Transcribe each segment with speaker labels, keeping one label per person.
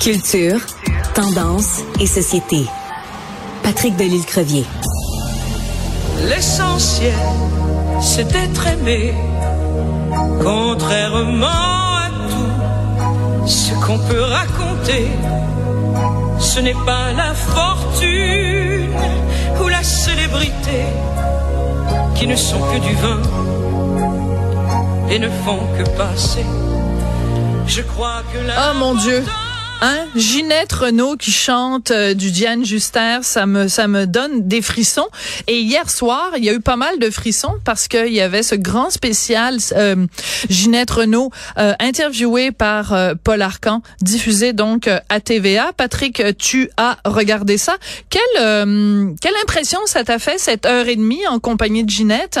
Speaker 1: Culture, tendance et société. Patrick Delisle-Crevier.
Speaker 2: L'essentiel, c'est d'être aimé, contrairement à tout ce qu'on peut raconter. Ce n'est pas la fortune ou la célébrité qui ne sont que du vin et ne font que passer. Je crois que la
Speaker 3: Oh mon Dieu. Hein? Ginette Renault qui chante euh, du Diane Juster, ça me ça me donne des frissons. Et hier soir, il y a eu pas mal de frissons parce qu'il y avait ce grand spécial euh, Ginette Renault euh, interviewée par euh, Paul Arcan, diffusé donc euh, à TVA. Patrick, tu as regardé ça. Quelle quelle impression ça t'a fait cette heure et demie en compagnie de Ginette?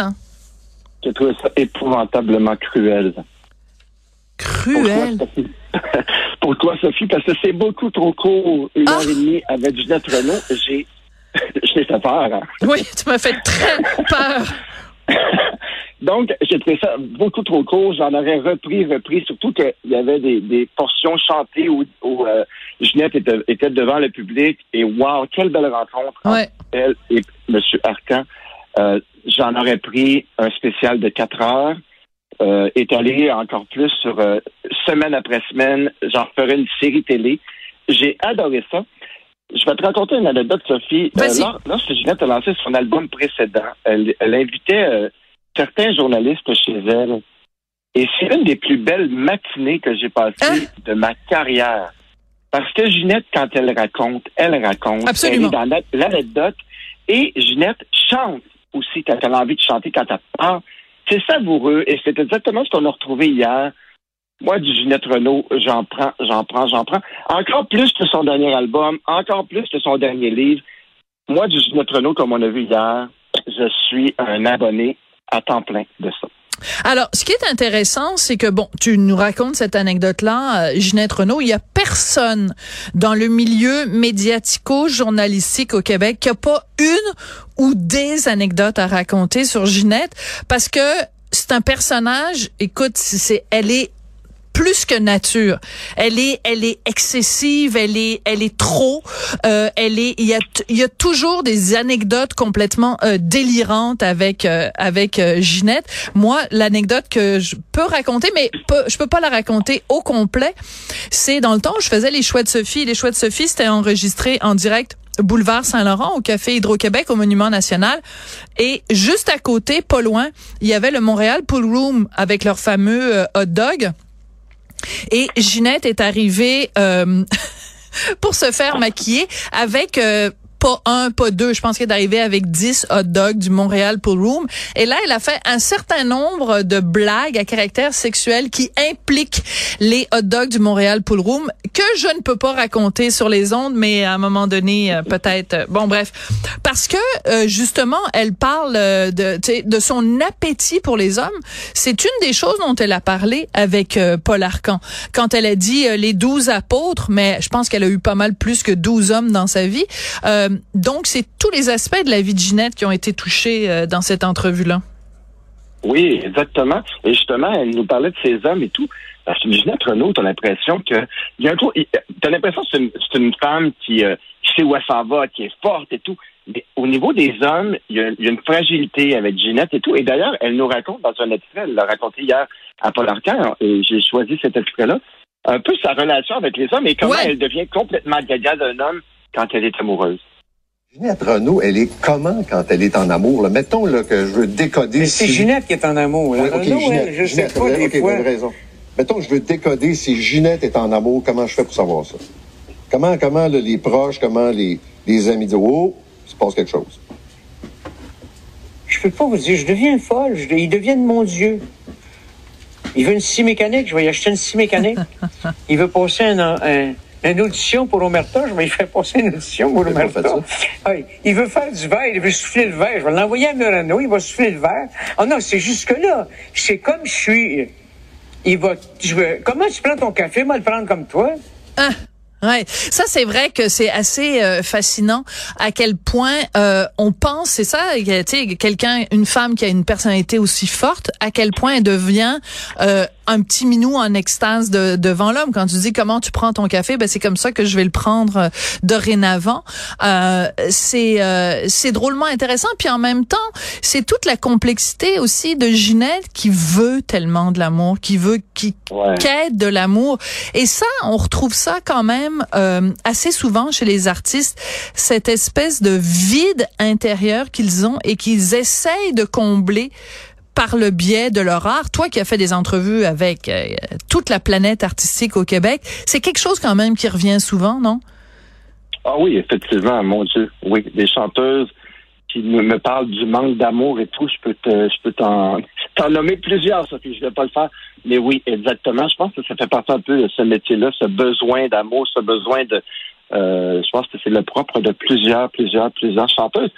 Speaker 4: J'ai trouvé ça épouvantablement cruel.
Speaker 3: Cruel.
Speaker 4: Pour toi, Sophie, parce que c'est beaucoup trop court, une heure et demie avec Ginette Renault. J'ai, j'ai fait peur. Hein?
Speaker 3: Oui, tu m'as fait très peur.
Speaker 4: Donc, j'ai trouvé ça beaucoup trop court. J'en aurais repris, repris, surtout qu'il y avait des, des portions chantées où, où euh, Ginette était, était, devant le public. Et wow, quelle belle rencontre
Speaker 3: ouais.
Speaker 4: entre elle et M. Arcan. Euh, J'en aurais pris un spécial de quatre heures. Euh, étalé encore plus sur euh, semaine après semaine. J'en ferai une série télé. J'ai adoré ça. Je vais te raconter une anecdote, Sophie. Euh, lors, lorsque Ginette a lancé son album précédent, elle, elle invitait euh, certains journalistes chez elle. Et c'est une des plus belles matinées que j'ai passées
Speaker 3: Hein?
Speaker 4: de ma carrière. Parce que Ginette, quand elle raconte, elle raconte.
Speaker 3: Absolument.
Speaker 4: Elle est dans l'anecdote. Et Ginette chante aussi quand elle a envie de chanter, quand elle parle. C'est savoureux et c'est exactement ce qu'on a retrouvé hier. Moi, du Ginette Renault, j'en prends, j'en prends, j'en prends. Encore plus que son dernier album, encore plus que son dernier livre. Moi, du Ginette Renault, comme on a vu hier, je suis un abonné à temps plein de ça.
Speaker 3: Alors, ce qui est intéressant, c'est que, bon, tu nous racontes cette anecdote-là, euh, Ginette Renault, il y a personne dans le milieu médiatico-journalistique au Québec qui a pas une ou des anecdotes à raconter sur Ginette, parce que c'est un personnage, écoute, c'est, elle est plus que nature. Elle est, elle est excessive, elle est, elle est trop. Euh, elle est, il y a, il y a toujours des anecdotes complètement euh, délirantes avec, euh, avec euh, Ginette. Moi, l'anecdote que je peux raconter, mais peu, je peux pas la raconter au complet, c'est dans le temps où je faisais les choix de Sophie. Les choix de Sophie, c'était enregistré en direct boulevard Saint-Laurent au café Hydro-Québec au Monument national et juste à côté pas loin il y avait le Montréal Pool Room avec leur fameux euh, hot dog et Ginette est arrivée euh, pour se faire maquiller avec euh, pas un, pas deux. Je pense qu'elle est arrivée avec 10 hot dogs du Montréal Pool Room. Et là, elle a fait un certain nombre de blagues à caractère sexuel qui impliquent les hot dogs du Montréal Pool Room que je ne peux pas raconter sur les ondes, mais à un moment donné, euh, peut-être. euh, bon, bref. Parce que, euh, justement, elle parle de, de son appétit pour les hommes. C'est une des choses dont elle a parlé avec Paul Arcan. Quand elle a dit les douze apôtres, mais je pense qu'elle a eu pas mal plus que 12 hommes dans sa vie. Donc, c'est tous les aspects de la vie de Ginette qui ont été touchés euh, dans cette entrevue-là.
Speaker 4: Oui, exactement. Et justement, elle nous parlait de ces hommes et tout. Parce que Ginette Renault, t'as l'impression que t'as l'impression que c'est une, femme qui, euh, qui sait où elle s'en va, qui est forte et tout. Mais au niveau des hommes, il y, a, il y a une fragilité avec Ginette et tout. Et d'ailleurs, elle nous raconte dans un extrait, elle l'a raconté hier à Paul Arcand, et j'ai choisi cet extrait-là, un peu sa relation avec les hommes et comment
Speaker 3: Ouais.
Speaker 4: elle devient complètement gaga d'un homme quand elle est amoureuse.
Speaker 5: Ginette Renault, elle est comment quand elle est en amour? Là? Mettons là, que je veux décoder
Speaker 6: Mais c'est. Ginette qui est en amour.
Speaker 5: Oui,
Speaker 6: là. Renaud,
Speaker 5: Ginette,
Speaker 6: elle, je sais
Speaker 5: Ginette,
Speaker 6: pas,
Speaker 5: vous avez-
Speaker 6: des fois.
Speaker 5: raison. Mettons, je veux décoder si Ginette est en amour, comment je fais pour savoir ça? Comment, comment là, les proches, comment les, les amis disent, oh, il se passe quelque chose.
Speaker 6: Je peux pas vous dire, je deviens folle. Je- ils deviennent mon Dieu. Il veut une scie mécanique, je vais y acheter une scie mécanique. Il veut passer un, un- une audition pour Omerta, je vais y faire passer une audition pour
Speaker 5: C'est bon,
Speaker 6: Omerta.
Speaker 5: faites
Speaker 6: Oui, il veut faire du verre, il veut souffler le verre. Je vais l'envoyer à Murano, il va souffler le verre. Oh non, c'est jusque-là. C'est comme je suis. Il va. Je veux, comment tu prends ton café? Moi, le prendre comme toi.
Speaker 3: Ah. Ouais, ça c'est vrai que c'est assez euh, fascinant à quel point euh, on pense, c'est ça, tu sais, quelqu'un, une femme qui a une personnalité aussi forte, à quel point elle devient euh, un petit minou en extase de, devant l'homme. Quand tu dis comment tu prends ton café, ben c'est comme ça que je vais le prendre euh, dorénavant. Euh, c'est euh, c'est drôlement intéressant. Puis en même temps, c'est toute la complexité aussi de Ginette qui veut tellement de l'amour, qui veut, qui quête de l'amour. Et ça, on retrouve ça quand même euh, assez souvent chez les artistes, cette espèce de vide intérieur qu'ils ont et qu'ils essayent de combler par le biais de leur art. Toi qui as fait des entrevues avec euh, toute la planète artistique au Québec, c'est quelque chose quand même qui revient souvent, non?
Speaker 4: Ah oui, effectivement, mon Dieu. Oui, des chanteuses qui me, parlent du manque d'amour et tout, je peux te, je peux t'en, nommer plusieurs, Sophie, je vais pas le faire. Mais oui, exactement. Je pense que ça fait partie un peu de ce métier-là, ce besoin d'amour, ce besoin de, euh, je pense que c'est le propre de plusieurs, plusieurs, plusieurs chanteuses.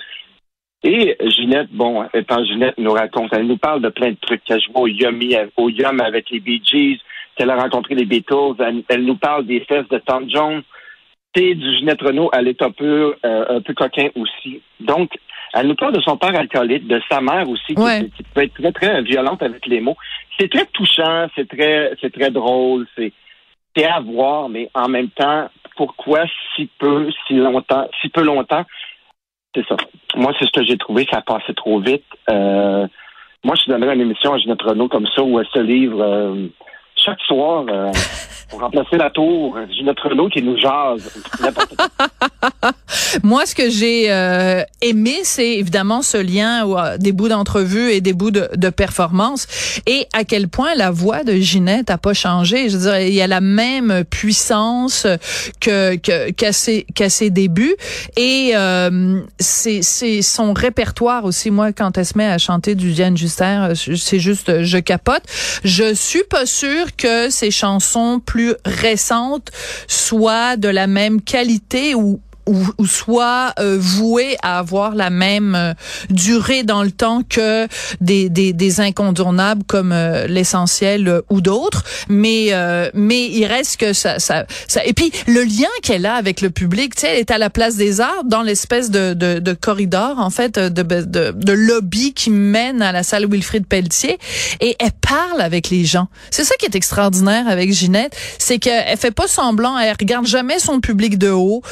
Speaker 4: Et Ginette, bon, étant Ginette nous raconte, elle nous parle de plein de trucs qu'elle joue au Yummy, au Yum avec les Bee Gees, qu'elle a rencontré les Beatles. Elle, nous parle des fesses de Tom Jones. C'est du Ginette Renault, elle est un peu, euh, un peu coquin aussi. Donc, elle nous parle de son père alcoolique, de sa mère aussi, qui, peut être très, très violente avec les mots. C'est très touchant, c'est très, c'est très drôle, c'est, c'est à voir, mais en même temps, pourquoi si peu, si longtemps, si peu longtemps? C'est ça. Moi, c'est ce que j'ai trouvé, ça a passé trop vite. Euh, moi, je donnerais une émission à Ginette Renault comme ça, où elle se livre euh, chaque soir euh, pour remplacer la tour. J'ai notre Renault qui nous jase.
Speaker 3: Moi, ce que j'ai euh, aimé, c'est évidemment ce lien euh, des bouts d'entrevue et des bouts de, de, performance et à quel point la voix de Ginette a pas changé. Je veux dire, il y a la même puissance que qu'à ses, qu'à ses débuts et euh, c'est son répertoire aussi. Moi, quand elle se met à chanter du Diane Juster, c'est juste je capote. Je suis pas sûre que ces chansons plus récentes soient de la même qualité ou ou, soit euh, voué à avoir la même euh, durée dans le temps que des, des, des incontournables comme euh, l'essentiel ou d'autres. Mais mais il reste que ça, ça ça et puis le lien qu'elle a avec le public tu sais elle est à la place des arts dans l'espèce de, de, de corridor en fait de, de, de lobby qui mène à la salle Wilfrid Pelletier et elle parle avec les gens. C'est ça qui est extraordinaire avec Ginette c'est qu'elle fait pas semblant elle regarde jamais son public de haut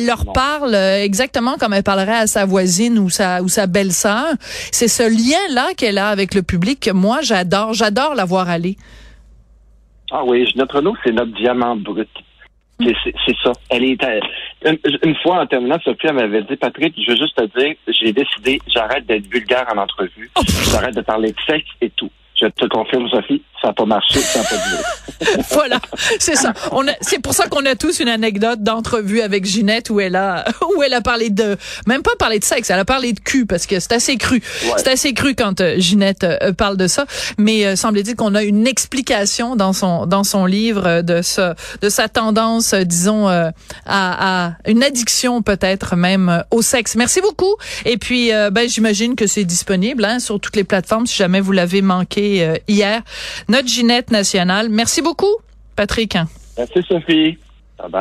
Speaker 3: elle leur parle euh, exactement comme elle parlerait à sa voisine ou sa ou sa belle-sœur. C'est ce lien-là qu'elle a avec le public que moi j'adore. J'adore la voir aller.
Speaker 4: Ah oui, notre nom, c'est notre diamant brut. C'est ça. Elle est euh, une, fois en terminant, Sophie elle m'avait dit Patrick, je veux juste te dire, j'ai décidé, j'arrête d'être vulgaire en entrevue, oh. j'arrête de parler de sexe et tout. Je te confirme, Sophie, ça n'a pas marché, ça n'a pas duré.
Speaker 3: voilà, c'est ça. On c'est pour ça qu'on a tous une anecdote d'entrevue avec Ginette où elle a, où elle a parlé de, même pas parlé de sexe, elle a parlé de cul parce que c'est assez cru. C'est assez cru quand euh, Ginette euh, parle de ça. Mais euh, semble-t-il qu'on a une explication dans son, dans son livre de ça, de sa tendance, disons, à, à, une addiction peut-être même au sexe. Merci beaucoup. Et puis, ben, j'imagine que c'est disponible hein, sur toutes les plateformes si jamais vous l'avez manqué euh, hier. Notre Ginette nationale. Merci beaucoup, Patrick.
Speaker 4: Merci, Sophie. Bye bye.